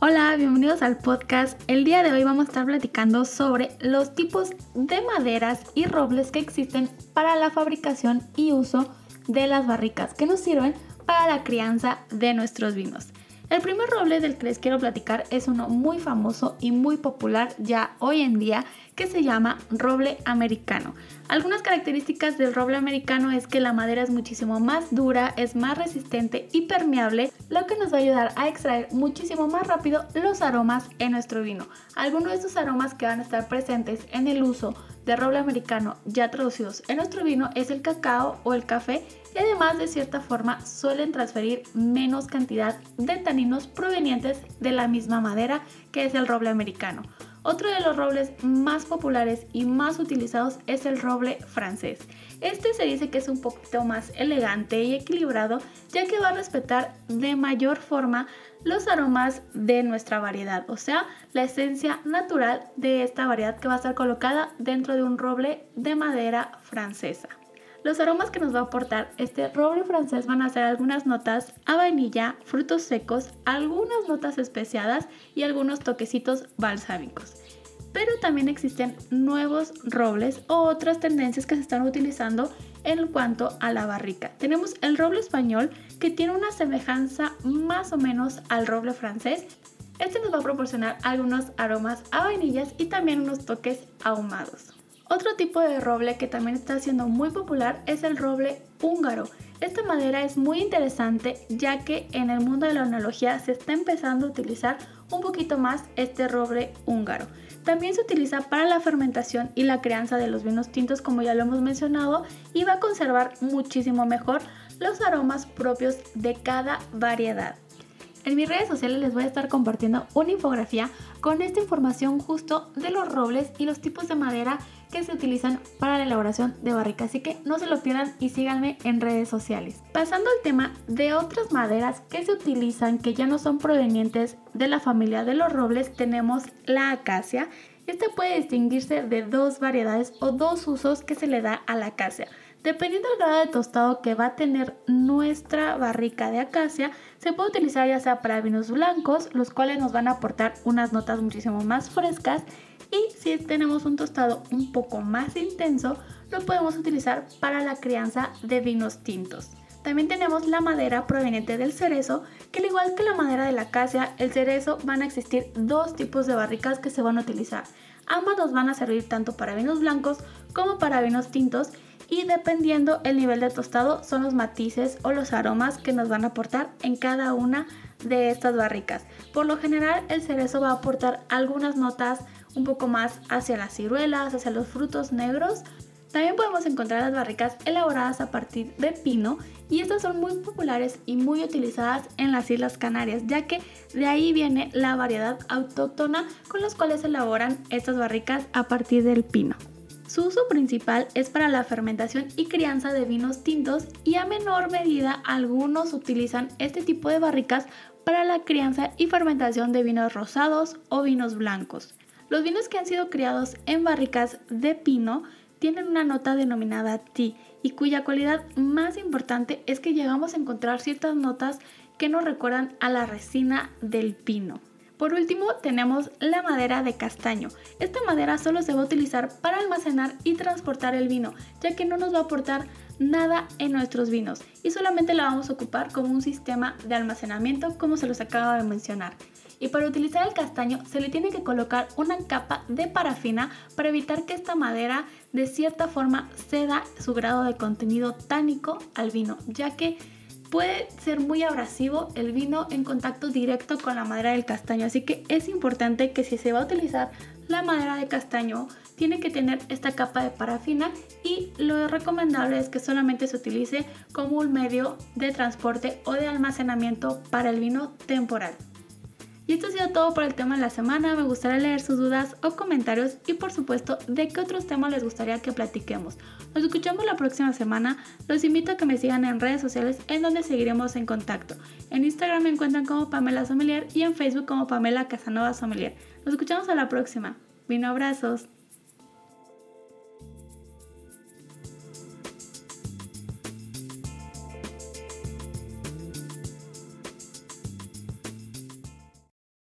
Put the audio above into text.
Hola, bienvenidos al podcast. El día de hoy vamos a estar platicando sobre los tipos de maderas y robles que existen para la fabricación y uso de las barricas que nos sirven para la crianza de nuestros vinos. El primer roble del que les quiero platicar es uno muy famoso y muy popular ya hoy en día que se llama roble americano. Algunas características del roble americano es que la madera es muchísimo más dura, es más resistente y permeable, lo que nos va a ayudar a extraer muchísimo más rápido los aromas en nuestro vino. Algunos de estos aromas que van a estar presentes en el uso de roble americano ya traducidos en nuestro vino es el cacao o el café y además de cierta forma suelen transferir menos cantidad de taninos provenientes de la misma madera que es el roble americano. Otro de los robles más populares y más utilizados es el roble francés. Este se dice que es un poquito más elegante y equilibrado ya que va a respetar de mayor forma los aromas de nuestra variedad, o sea, la esencia natural de esta variedad que va a estar colocada dentro de un roble de madera francesa. Los aromas que nos va a aportar este roble francés van a ser algunas notas a vainilla, frutos secos, algunas notas especiadas y algunos toquecitos balsámicos. Pero también existen nuevos robles o otras tendencias que se están utilizando en cuanto a la barrica. Tenemos el roble español que tiene una semejanza más o menos al roble francés. Este nos va a proporcionar algunos aromas a vainillas y también unos toques ahumados. Otro tipo de roble que también está siendo muy popular es el roble húngaro. Esta madera es muy interesante ya que en el mundo de la onología se está empezando a utilizar un poquito más este roble húngaro. También se utiliza para la fermentación y la crianza de los vinos tintos como ya lo hemos mencionado y va a conservar muchísimo mejor los aromas propios de cada variedad. En mis redes sociales les voy a estar compartiendo una infografía con esta información justo de los robles y los tipos de madera que se utilizan para la elaboración de barricas. Así que no se lo pierdan y síganme en redes sociales. Pasando al tema de otras maderas que se utilizan que ya no son provenientes de la familia de los robles, tenemos la acacia. Esta puede distinguirse de dos variedades o dos usos que se le da a la acacia. Dependiendo del grado de tostado que va a tener nuestra barrica de acacia, se puede utilizar ya sea para vinos blancos, los cuales nos van a aportar unas notas muchísimo más frescas y si tenemos un tostado un poco más intenso, lo podemos utilizar para la crianza de vinos tintos. También tenemos la madera proveniente del cerezo, que al igual que la madera de la acacia, el cerezo van a existir dos tipos de barricas que se van a utilizar. Ambas nos van a servir tanto para vinos blancos como para vinos tintos y dependiendo el nivel de tostado son los matices o los aromas que nos van a aportar en cada una de estas barricas. Por lo general el cerezo va a aportar algunas notas un poco más hacia las ciruelas, hacia los frutos negros. También podemos encontrar las barricas elaboradas a partir de pino y estas son muy populares y muy utilizadas en las Islas Canarias, ya que de ahí viene la variedad autóctona con las cuales se elaboran estas barricas a partir del pino. Su uso principal es para la fermentación y crianza de vinos tintos y a menor medida algunos utilizan este tipo de barricas para la crianza y fermentación de vinos rosados o vinos blancos. Los vinos que han sido criados en barricas de pino tienen una nota denominada T y cuya cualidad más importante es que llegamos a encontrar ciertas notas que nos recuerdan a la resina del pino. Por último, tenemos la madera de castaño. Esta madera solo se va a utilizar para almacenar y transportar el vino, ya que no nos va a aportar nada en nuestros vinos y solamente la vamos a ocupar como un sistema de almacenamiento como se los acabo de mencionar y para utilizar el castaño se le tiene que colocar una capa de parafina para evitar que esta madera de cierta forma ceda su grado de contenido tánico al vino, ya que puede ser muy abrasivo el vino en contacto directo con la madera del castaño, así que es importante que si se va a utilizar la madera de castaño tiene que tener esta capa de parafina y lo recomendable es que solamente se utilice como un medio de transporte o de almacenamiento para el vino temporal. Y esto ha sido todo por el tema de la semana. Me gustaría leer sus dudas o comentarios y por supuesto de qué otros temas les gustaría que platiquemos. Nos escuchamos la próxima semana. Los invito a que me sigan en redes sociales en donde seguiremos en contacto. En Instagram me encuentran como Pamela Sommelier y en Facebook como Pamela Casanova Sommelier. Nos escuchamos a la próxima. Vino abrazos.